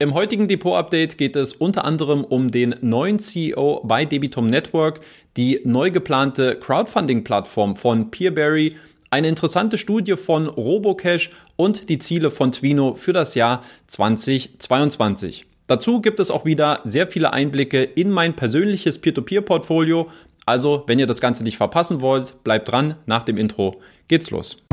Im heutigen Depot-Update geht es unter anderem um den neuen CEO bei Debitum Network, die neu geplante Crowdfunding-Plattform von Peerberry, eine interessante Studie von Robocash und die Ziele von Twino für das Jahr 2022. Dazu gibt es auch wieder sehr viele Einblicke in mein persönliches Peer-to-Peer-Portfolio. Also, wenn ihr das Ganze nicht verpassen wollt, bleibt dran. Nach dem Intro geht's los.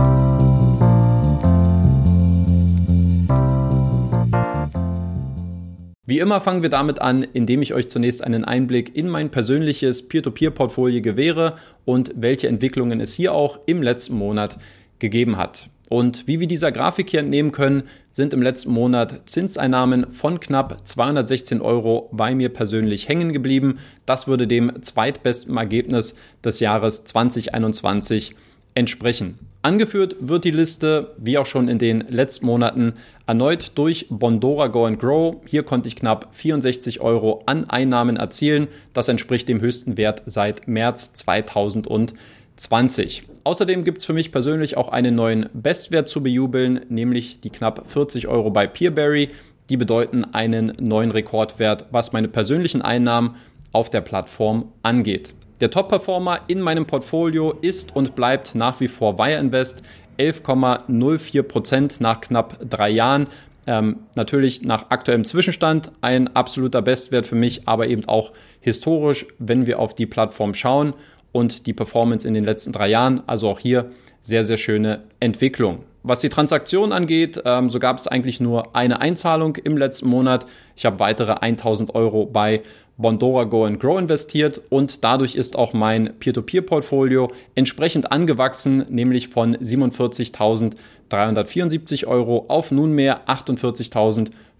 Wie immer fangen wir damit an, indem ich euch zunächst einen Einblick in mein persönliches Peer-to-Peer-Portfolio gewähre und welche Entwicklungen es hier auch im letzten Monat gegeben hat. Und wie wir dieser Grafik hier entnehmen können, sind im letzten Monat Zinseinnahmen von knapp 216 Euro bei mir persönlich hängen geblieben. Das würde dem zweitbesten Ergebnis des Jahres 2021 entsprechen. Angeführt wird die Liste, wie auch schon in den letzten Monaten, erneut durch Bondora Go and Grow. Hier konnte ich knapp 64 Euro an Einnahmen erzielen. Das entspricht dem höchsten Wert seit März 2020. Außerdem gibt es für mich persönlich auch einen neuen Bestwert zu bejubeln, nämlich die knapp 40 Euro bei Peerberry. Die bedeuten einen neuen Rekordwert, was meine persönlichen Einnahmen auf der Plattform angeht. Der Top-Performer in meinem Portfolio ist und bleibt nach wie vor Wire Invest. 11,04 Prozent nach knapp drei Jahren. Ähm, natürlich nach aktuellem Zwischenstand ein absoluter Bestwert für mich, aber eben auch historisch, wenn wir auf die Plattform schauen und die Performance in den letzten drei Jahren. Also auch hier sehr, sehr schöne Entwicklung. Was die Transaktion angeht, ähm, so gab es eigentlich nur eine Einzahlung im letzten Monat. Ich habe weitere 1000 Euro bei Bondora Go and Grow investiert und dadurch ist auch mein Peer-to-Peer-Portfolio entsprechend angewachsen, nämlich von 47.374 Euro auf nunmehr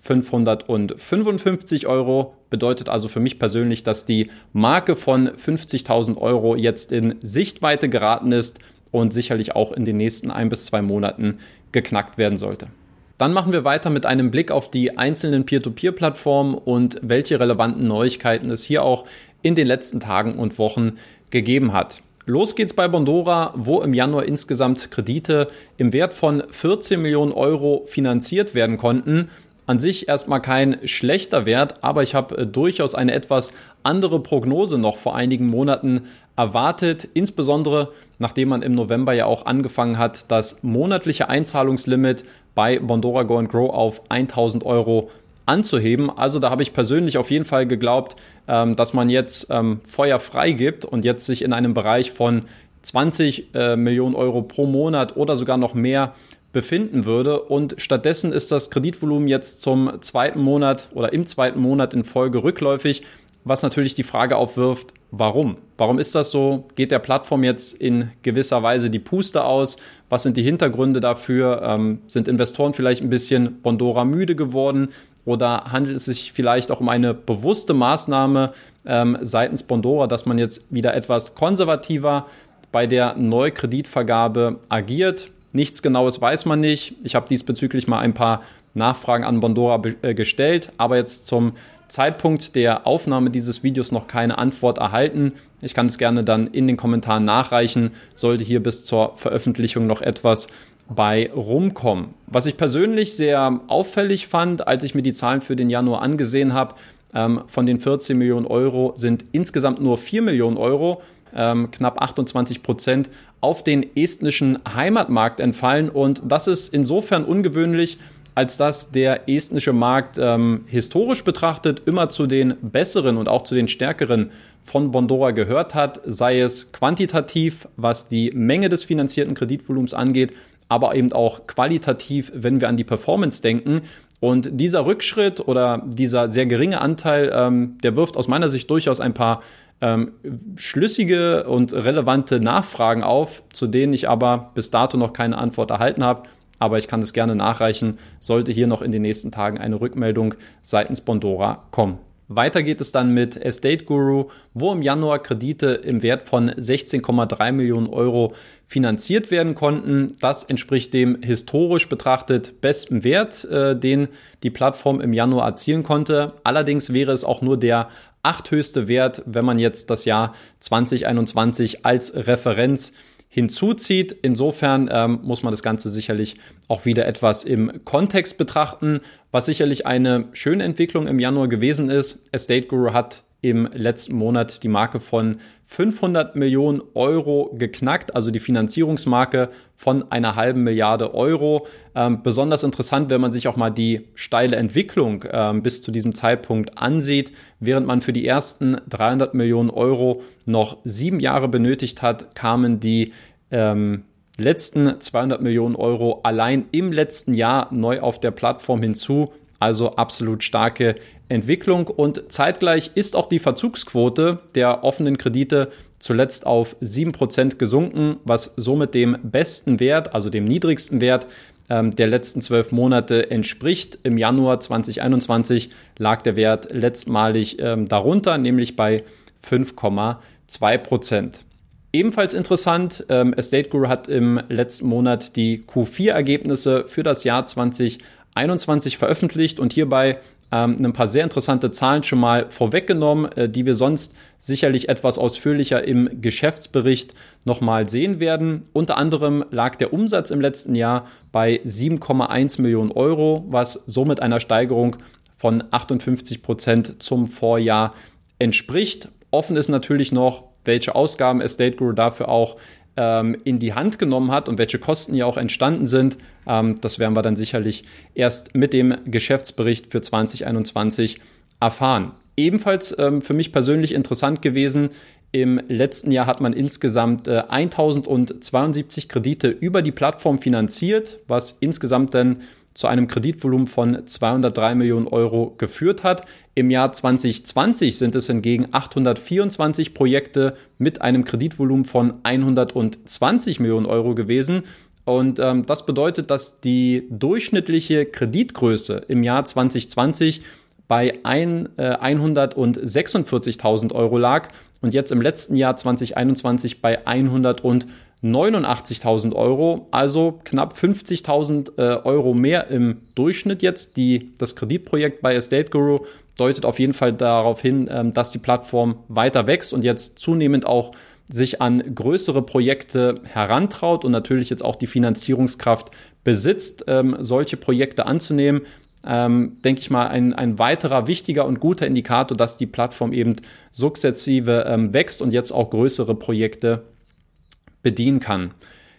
48.555 Euro. Bedeutet also für mich persönlich, dass die Marke von 50.000 Euro jetzt in Sichtweite geraten ist und sicherlich auch in den nächsten ein bis zwei Monaten geknackt werden sollte. Dann machen wir weiter mit einem Blick auf die einzelnen Peer-to-Peer-Plattformen und welche relevanten Neuigkeiten es hier auch in den letzten Tagen und Wochen gegeben hat. Los geht's bei Bondora, wo im Januar insgesamt Kredite im Wert von 14 Millionen Euro finanziert werden konnten. An sich erstmal kein schlechter Wert, aber ich habe äh, durchaus eine etwas andere Prognose noch vor einigen Monaten erwartet, insbesondere nachdem man im November ja auch angefangen hat, das monatliche Einzahlungslimit bei Bondora Go and Grow auf 1000 Euro anzuheben. Also da habe ich persönlich auf jeden Fall geglaubt, ähm, dass man jetzt ähm, Feuer frei gibt und jetzt sich in einem Bereich von 20 äh, Millionen Euro pro Monat oder sogar noch mehr befinden würde. Und stattdessen ist das Kreditvolumen jetzt zum zweiten Monat oder im zweiten Monat in Folge rückläufig, was natürlich die Frage aufwirft, warum? Warum ist das so? Geht der Plattform jetzt in gewisser Weise die Puste aus? Was sind die Hintergründe dafür? Ähm, sind Investoren vielleicht ein bisschen Bondora müde geworden? Oder handelt es sich vielleicht auch um eine bewusste Maßnahme ähm, seitens Bondora, dass man jetzt wieder etwas konservativer bei der Neukreditvergabe agiert? Nichts Genaues weiß man nicht. Ich habe diesbezüglich mal ein paar Nachfragen an Bondora äh, gestellt, aber jetzt zum Zeitpunkt der Aufnahme dieses Videos noch keine Antwort erhalten. Ich kann es gerne dann in den Kommentaren nachreichen, sollte hier bis zur Veröffentlichung noch etwas bei rumkommen. Was ich persönlich sehr auffällig fand, als ich mir die Zahlen für den Januar angesehen habe, ähm, von den 14 Millionen Euro sind insgesamt nur 4 Millionen Euro, ähm, knapp 28 Prozent, auf den estnischen Heimatmarkt entfallen. Und das ist insofern ungewöhnlich, als dass der estnische Markt ähm, historisch betrachtet immer zu den besseren und auch zu den stärkeren von Bondora gehört hat, sei es quantitativ, was die Menge des finanzierten Kreditvolumens angeht, aber eben auch qualitativ, wenn wir an die Performance denken. Und dieser Rückschritt oder dieser sehr geringe Anteil, ähm, der wirft aus meiner Sicht durchaus ein paar ähm, schlüssige und relevante Nachfragen auf, zu denen ich aber bis dato noch keine Antwort erhalten habe aber ich kann es gerne nachreichen, sollte hier noch in den nächsten Tagen eine Rückmeldung seitens Bondora kommen. Weiter geht es dann mit Estate Guru, wo im Januar Kredite im Wert von 16,3 Millionen Euro finanziert werden konnten. Das entspricht dem historisch betrachtet besten Wert, äh, den die Plattform im Januar erzielen konnte. Allerdings wäre es auch nur der achthöchste Wert, wenn man jetzt das Jahr 2021 als Referenz hinzuzieht. Insofern ähm, muss man das Ganze sicherlich auch wieder etwas im Kontext betrachten, was sicherlich eine schöne Entwicklung im Januar gewesen ist. Estate Guru hat im letzten Monat die Marke von 500 Millionen Euro geknackt, also die Finanzierungsmarke von einer halben Milliarde Euro. Ähm, besonders interessant, wenn man sich auch mal die steile Entwicklung ähm, bis zu diesem Zeitpunkt ansieht. Während man für die ersten 300 Millionen Euro noch sieben Jahre benötigt hat, kamen die ähm, letzten 200 Millionen Euro allein im letzten Jahr neu auf der Plattform hinzu. Also absolut starke Entwicklung und zeitgleich ist auch die Verzugsquote der offenen Kredite zuletzt auf 7% gesunken, was somit dem besten Wert, also dem niedrigsten Wert ähm, der letzten zwölf Monate entspricht. Im Januar 2021 lag der Wert letztmalig ähm, darunter, nämlich bei 5,2%. Ebenfalls interessant, ähm, Estate Guru hat im letzten Monat die Q4-Ergebnisse für das Jahr 2021 veröffentlicht und hierbei ähm, ein paar sehr interessante Zahlen schon mal vorweggenommen, äh, die wir sonst sicherlich etwas ausführlicher im Geschäftsbericht nochmal sehen werden. Unter anderem lag der Umsatz im letzten Jahr bei 7,1 Millionen Euro, was somit einer Steigerung von 58 Prozent zum Vorjahr entspricht. Offen ist natürlich noch, welche Ausgaben Estate Guru dafür auch ähm, in die Hand genommen hat und welche Kosten ja auch entstanden sind. Ähm, das werden wir dann sicherlich erst mit dem Geschäftsbericht für 2021 erfahren. Ebenfalls ähm, für mich persönlich interessant gewesen, im letzten Jahr hat man insgesamt äh, 1072 Kredite über die Plattform finanziert, was insgesamt dann zu einem Kreditvolumen von 203 Millionen Euro geführt hat. Im Jahr 2020 sind es hingegen 824 Projekte mit einem Kreditvolumen von 120 Millionen Euro gewesen. Und ähm, das bedeutet, dass die durchschnittliche Kreditgröße im Jahr 2020 bei ein, äh, 146.000 Euro lag und jetzt im letzten Jahr 2021 bei 100 89.000 Euro, also knapp 50.000 äh, Euro mehr im Durchschnitt jetzt. Die, das Kreditprojekt bei Estate Guru deutet auf jeden Fall darauf hin, ähm, dass die Plattform weiter wächst und jetzt zunehmend auch sich an größere Projekte herantraut und natürlich jetzt auch die Finanzierungskraft besitzt, ähm, solche Projekte anzunehmen. Ähm, denke ich mal, ein, ein weiterer wichtiger und guter Indikator, dass die Plattform eben sukzessive ähm, wächst und jetzt auch größere Projekte bedienen kann.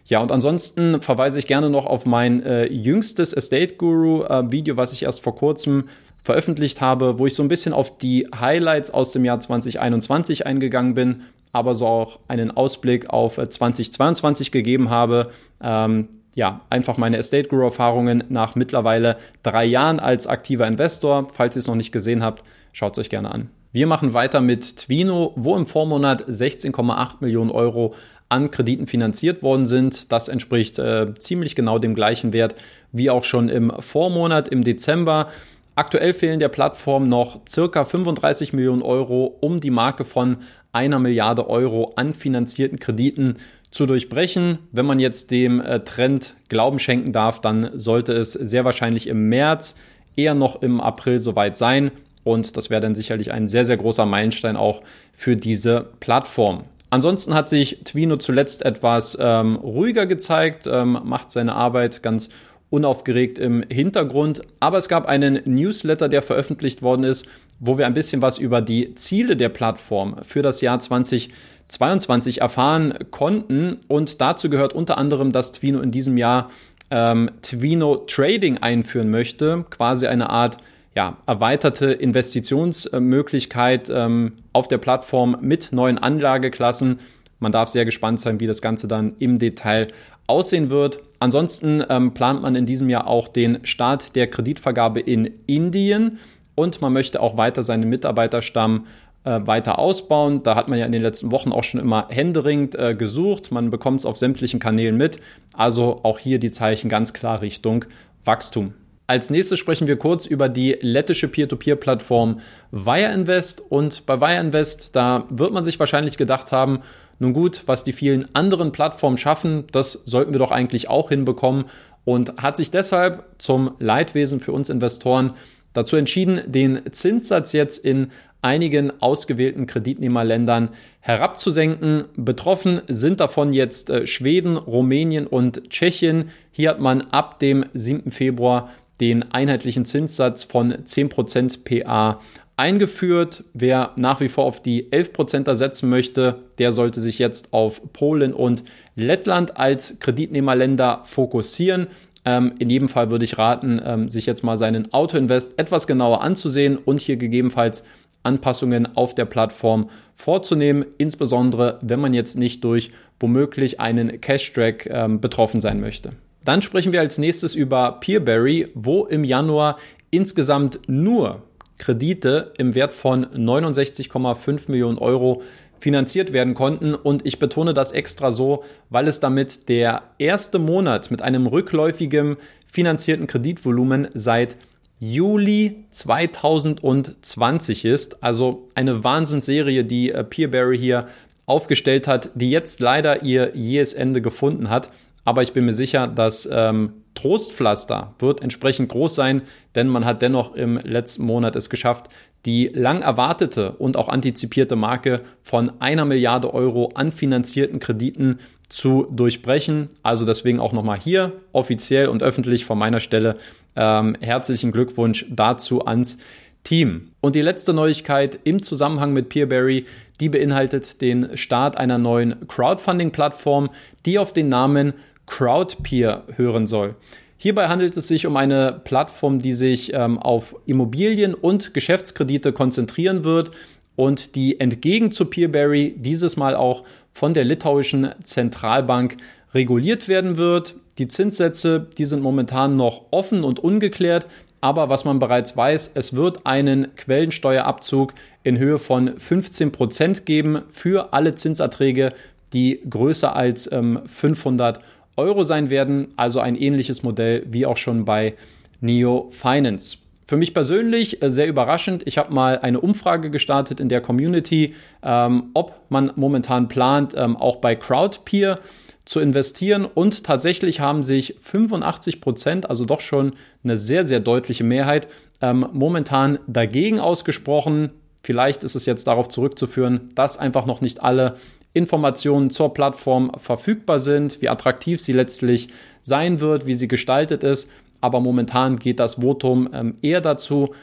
Ja, und ansonsten verweise ich gerne noch auf mein äh, jüngstes Estate Guru äh, Video, was ich erst vor kurzem veröffentlicht habe, wo ich so ein bisschen auf die Highlights aus dem Jahr 2021 eingegangen bin, aber so auch einen Ausblick auf 2022 äh, gegeben habe. Ähm, ja, einfach meine Estate Guru Erfahrungen nach mittlerweile drei Jahren als aktiver Investor. Falls ihr es noch nicht gesehen habt, schaut es euch gerne an. Wir machen weiter mit Twino, wo im Vormonat 16,8 Millionen Euro an Krediten finanziert worden sind. Das entspricht äh, ziemlich genau dem gleichen Wert wie auch schon im Vormonat im Dezember. Aktuell fehlen der Plattform noch circa 35 Millionen Euro, um die Marke von einer Milliarde Euro an finanzierten Krediten zu durchbrechen. Wenn man jetzt dem äh, Trend Glauben schenken darf, dann sollte es sehr wahrscheinlich im März, eher noch im April soweit sein. Und das wäre dann sicherlich ein sehr, sehr großer Meilenstein auch für diese Plattform. Ansonsten hat sich Twino zuletzt etwas ähm, ruhiger gezeigt, ähm, macht seine Arbeit ganz unaufgeregt im Hintergrund. Aber es gab einen Newsletter, der veröffentlicht worden ist, wo wir ein bisschen was über die Ziele der Plattform für das Jahr 2022 erfahren konnten. Und dazu gehört unter anderem, dass Twino in diesem Jahr ähm, Twino Trading einführen möchte, quasi eine Art ja, erweiterte Investitionsmöglichkeit ähm, auf der Plattform mit neuen Anlageklassen. Man darf sehr gespannt sein, wie das Ganze dann im Detail aussehen wird. Ansonsten ähm, plant man in diesem Jahr auch den Start der Kreditvergabe in Indien und man möchte auch weiter seinen Mitarbeiterstamm äh, weiter ausbauen. Da hat man ja in den letzten Wochen auch schon immer händeringend äh, gesucht. Man bekommt es auf sämtlichen Kanälen mit. Also auch hier die Zeichen ganz klar Richtung Wachstum. Als nächstes sprechen wir kurz über die lettische Peer-to-Peer-Plattform Wire Invest. Und bei Wire Invest, da wird man sich wahrscheinlich gedacht haben, nun gut, was die vielen anderen Plattformen schaffen, das sollten wir doch eigentlich auch hinbekommen und hat sich deshalb zum Leidwesen für uns Investoren dazu entschieden, den Zinssatz jetzt in einigen ausgewählten Kreditnehmerländern herabzusenken. Betroffen sind davon jetzt äh, Schweden, Rumänien und Tschechien. Hier hat man ab dem 7. Februar den einheitlichen Zinssatz von 10% PA eingeführt. Wer nach wie vor auf die 11% setzen möchte, der sollte sich jetzt auf Polen und Lettland als Kreditnehmerländer fokussieren. Ähm, in jedem Fall würde ich raten, ähm, sich jetzt mal seinen Autoinvest etwas genauer anzusehen und hier gegebenenfalls Anpassungen auf der Plattform vorzunehmen, insbesondere wenn man jetzt nicht durch womöglich einen Cash-Track ähm, betroffen sein möchte. Dann sprechen wir als nächstes über Peerberry, wo im Januar insgesamt nur Kredite im Wert von 69,5 Millionen Euro finanziert werden konnten. Und ich betone das extra so, weil es damit der erste Monat mit einem rückläufigen finanzierten Kreditvolumen seit Juli 2020 ist. Also eine Wahnsinnsserie, die äh, Peerberry hier aufgestellt hat, die jetzt leider ihr jähes Ende gefunden hat. Aber ich bin mir sicher, dass ähm, Trostpflaster wird entsprechend groß sein, denn man hat dennoch im letzten Monat es geschafft, die lang erwartete und auch antizipierte Marke von einer Milliarde Euro an finanzierten Krediten zu durchbrechen. Also deswegen auch nochmal hier offiziell und öffentlich von meiner Stelle ähm, herzlichen Glückwunsch dazu ans Team. Und die letzte Neuigkeit im Zusammenhang mit Peerberry, die beinhaltet den Start einer neuen Crowdfunding-Plattform, die auf den Namen Crowdpeer hören soll. Hierbei handelt es sich um eine Plattform, die sich ähm, auf Immobilien und Geschäftskredite konzentrieren wird und die entgegen zu Peerberry dieses Mal auch von der litauischen Zentralbank reguliert werden wird. Die Zinssätze, die sind momentan noch offen und ungeklärt, aber was man bereits weiß, es wird einen Quellensteuerabzug in Höhe von 15 Prozent geben für alle Zinserträge, die größer als ähm, 500 Euro sein werden. Also ein ähnliches Modell wie auch schon bei Neo Finance. Für mich persönlich äh, sehr überraschend. Ich habe mal eine Umfrage gestartet in der Community, ähm, ob man momentan plant, ähm, auch bei Crowdpeer zu investieren. Und tatsächlich haben sich 85 Prozent, also doch schon eine sehr, sehr deutliche Mehrheit, ähm, momentan dagegen ausgesprochen. Vielleicht ist es jetzt darauf zurückzuführen, dass einfach noch nicht alle Informationen zur Plattform verfügbar sind, wie attraktiv sie letztlich sein wird, wie sie gestaltet ist. Aber momentan geht das Votum ähm, eher dazu.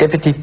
Definitiv,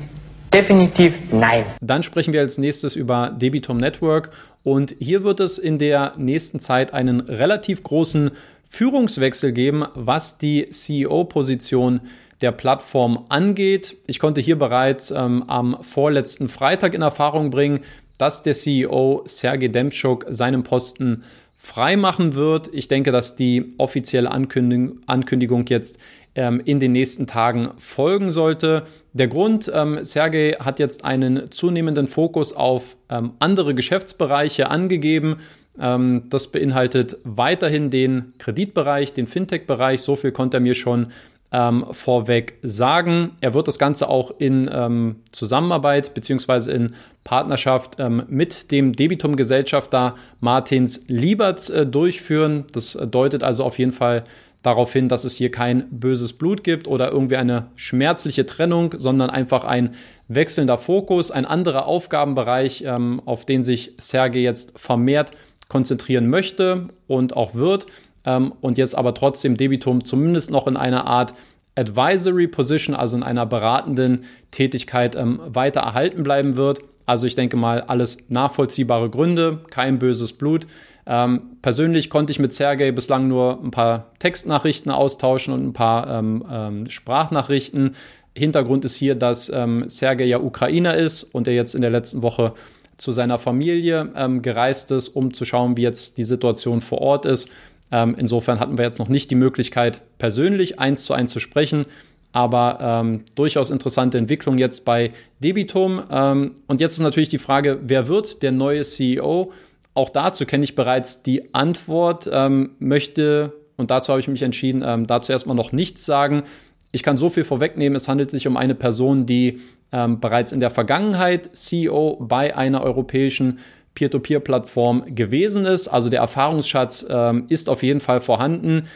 definitiv nein. Dann sprechen wir als nächstes über Debitum Network und hier wird es in der nächsten Zeit einen relativ großen Führungswechsel geben, was die CEO-Position der Plattform angeht. Ich konnte hier bereits ähm, am vorletzten Freitag in Erfahrung bringen, dass der CEO Sergei Demtschuk seinen Posten freimachen wird. Ich denke, dass die offizielle Ankündigung, Ankündigung jetzt ähm, in den nächsten Tagen folgen sollte. Der Grund, ähm, Sergei hat jetzt einen zunehmenden Fokus auf ähm, andere Geschäftsbereiche angegeben. Ähm, das beinhaltet weiterhin den Kreditbereich, den Fintech-Bereich. So viel konnte er mir schon ähm, vorweg sagen. Er wird das Ganze auch in ähm, Zusammenarbeit beziehungsweise in Partnerschaft ähm, mit dem Debitum-Gesellschafter Martins Lieberts äh, durchführen. Das deutet also auf jeden Fall darauf hin, dass es hier kein böses Blut gibt oder irgendwie eine schmerzliche Trennung, sondern einfach ein wechselnder Fokus, ein anderer Aufgabenbereich, ähm, auf den sich Sergei jetzt vermehrt konzentrieren möchte und auch wird ähm, und jetzt aber trotzdem Debitum zumindest noch in einer Art Advisory Position, also in einer beratenden Tätigkeit ähm, weiter erhalten bleiben wird. Also ich denke mal, alles nachvollziehbare Gründe, kein böses Blut. Ähm, persönlich konnte ich mit Sergei bislang nur ein paar Textnachrichten austauschen und ein paar ähm, ähm, Sprachnachrichten. Hintergrund ist hier, dass ähm, Sergei ja Ukrainer ist und er jetzt in der letzten Woche zu seiner Familie ähm, gereist ist, um zu schauen, wie jetzt die Situation vor Ort ist. Ähm, insofern hatten wir jetzt noch nicht die Möglichkeit, persönlich eins zu eins zu sprechen. Aber ähm, durchaus interessante Entwicklung jetzt bei Debitum. Ähm, und jetzt ist natürlich die Frage, wer wird der neue CEO? Auch dazu kenne ich bereits die Antwort, ähm, möchte, und dazu habe ich mich entschieden, ähm, dazu erstmal noch nichts sagen. Ich kann so viel vorwegnehmen, es handelt sich um eine Person, die ähm, bereits in der Vergangenheit CEO bei einer europäischen Peer-to-Peer-Plattform gewesen ist. Also der Erfahrungsschatz ähm, ist auf jeden Fall vorhanden.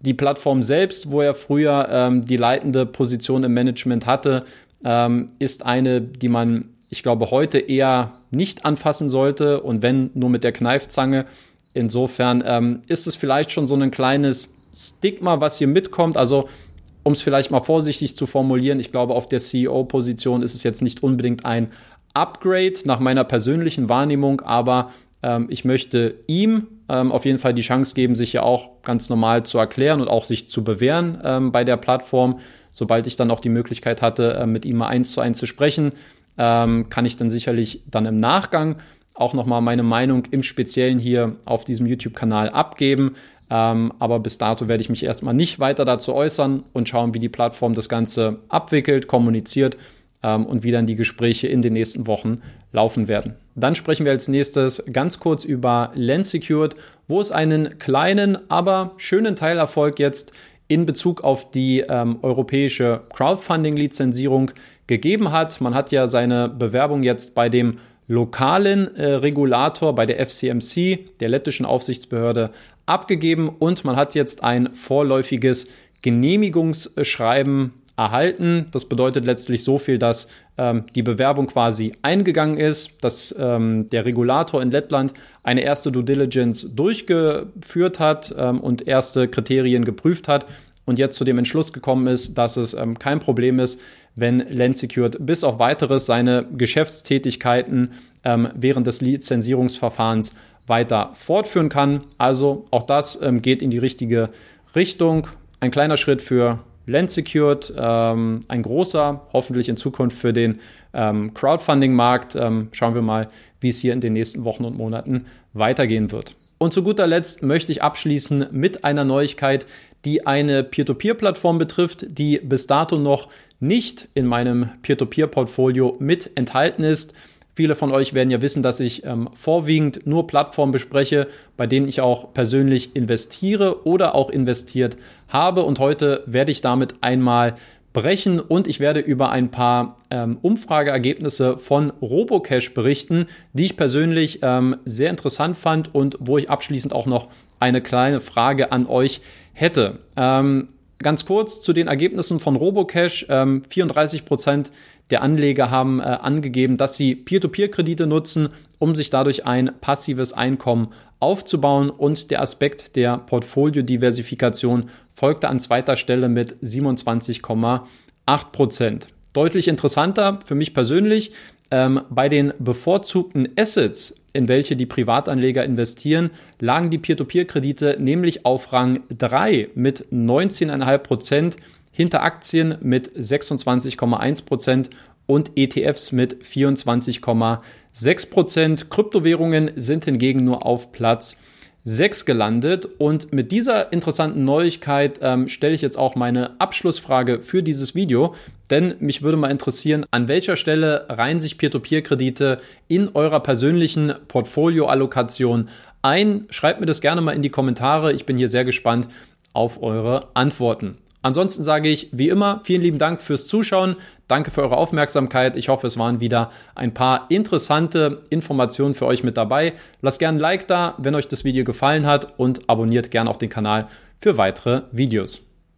Die Plattform selbst, wo er früher ähm, die leitende Position im Management hatte, ähm, ist eine, die man, ich glaube, heute eher nicht anfassen sollte und wenn nur mit der Kneifzange. Insofern ähm, ist es vielleicht schon so ein kleines Stigma, was hier mitkommt. Also um es vielleicht mal vorsichtig zu formulieren, ich glaube, auf der CEO-Position ist es jetzt nicht unbedingt ein Upgrade nach meiner persönlichen Wahrnehmung, aber ähm, ich möchte ihm ähm, auf jeden Fall die Chance geben, sich ja auch ganz normal zu erklären und auch sich zu bewähren ähm, bei der Plattform. Sobald ich dann auch die Möglichkeit hatte, äh, mit ihm mal eins zu eins zu sprechen, ähm, kann ich dann sicherlich dann im Nachgang auch nochmal meine Meinung im Speziellen hier auf diesem YouTube-Kanal abgeben. Ähm, aber bis dato werde ich mich erstmal nicht weiter dazu äußern und schauen, wie die Plattform das Ganze abwickelt, kommuniziert ähm, und wie dann die Gespräche in den nächsten Wochen laufen werden. Dann sprechen wir als nächstes ganz kurz über Lens Secured, wo es einen kleinen, aber schönen Teilerfolg jetzt in Bezug auf die ähm, europäische Crowdfunding-Lizenzierung gegeben hat. Man hat ja seine Bewerbung jetzt bei dem lokalen äh, Regulator, bei der FCMC, der lettischen Aufsichtsbehörde, abgegeben und man hat jetzt ein vorläufiges Genehmigungsschreiben erhalten. Das bedeutet letztlich so viel, dass ähm, die Bewerbung quasi eingegangen ist, dass ähm, der Regulator in Lettland eine erste Due Diligence durchgeführt hat ähm, und erste Kriterien geprüft hat und jetzt zu dem Entschluss gekommen ist, dass es ähm, kein Problem ist, wenn Landsecured bis auf weiteres seine Geschäftstätigkeiten ähm, während des Lizenzierungsverfahrens weiter fortführen kann. Also auch das ähm, geht in die richtige Richtung. Ein kleiner Schritt für Land Secured, ähm, ein großer, hoffentlich in Zukunft für den ähm, Crowdfunding-Markt. Ähm, schauen wir mal, wie es hier in den nächsten Wochen und Monaten weitergehen wird. Und zu guter Letzt möchte ich abschließen mit einer Neuigkeit, die eine Peer-to-Peer-Plattform betrifft, die bis dato noch nicht in meinem Peer-to-Peer-Portfolio mit enthalten ist. Viele von euch werden ja wissen, dass ich ähm, vorwiegend nur Plattformen bespreche, bei denen ich auch persönlich investiere oder auch investiert habe. Und heute werde ich damit einmal brechen und ich werde über ein paar ähm, Umfrageergebnisse von Robocash berichten, die ich persönlich ähm, sehr interessant fand und wo ich abschließend auch noch eine kleine Frage an euch hätte. Ähm, ganz kurz zu den Ergebnissen von Robocash. 34 ähm, Prozent der Anleger haben äh, angegeben, dass sie Peer-to-Peer-Kredite nutzen, um sich dadurch ein passives Einkommen aufzubauen. Und der Aspekt der Portfoliodiversifikation folgte an zweiter Stelle mit 27,8 Prozent. Deutlich interessanter für mich persönlich ähm, bei den bevorzugten Assets, in welche die Privatanleger investieren, lagen die Peer-to-Peer-Kredite nämlich auf Rang 3 mit 19,5 Prozent hinter Aktien mit 26,1 Prozent und ETFs mit 24,6 Prozent. Kryptowährungen sind hingegen nur auf Platz 6 gelandet. Und mit dieser interessanten Neuigkeit ähm, stelle ich jetzt auch meine Abschlussfrage für dieses Video. Denn mich würde mal interessieren, an welcher Stelle reihen sich Peer-to-Peer-Kredite in eurer persönlichen Portfolioallokation ein? Schreibt mir das gerne mal in die Kommentare. Ich bin hier sehr gespannt auf eure Antworten. Ansonsten sage ich wie immer vielen lieben Dank fürs Zuschauen. Danke für eure Aufmerksamkeit. Ich hoffe, es waren wieder ein paar interessante Informationen für euch mit dabei. Lasst gerne ein Like da, wenn euch das Video gefallen hat und abonniert gerne auch den Kanal für weitere Videos.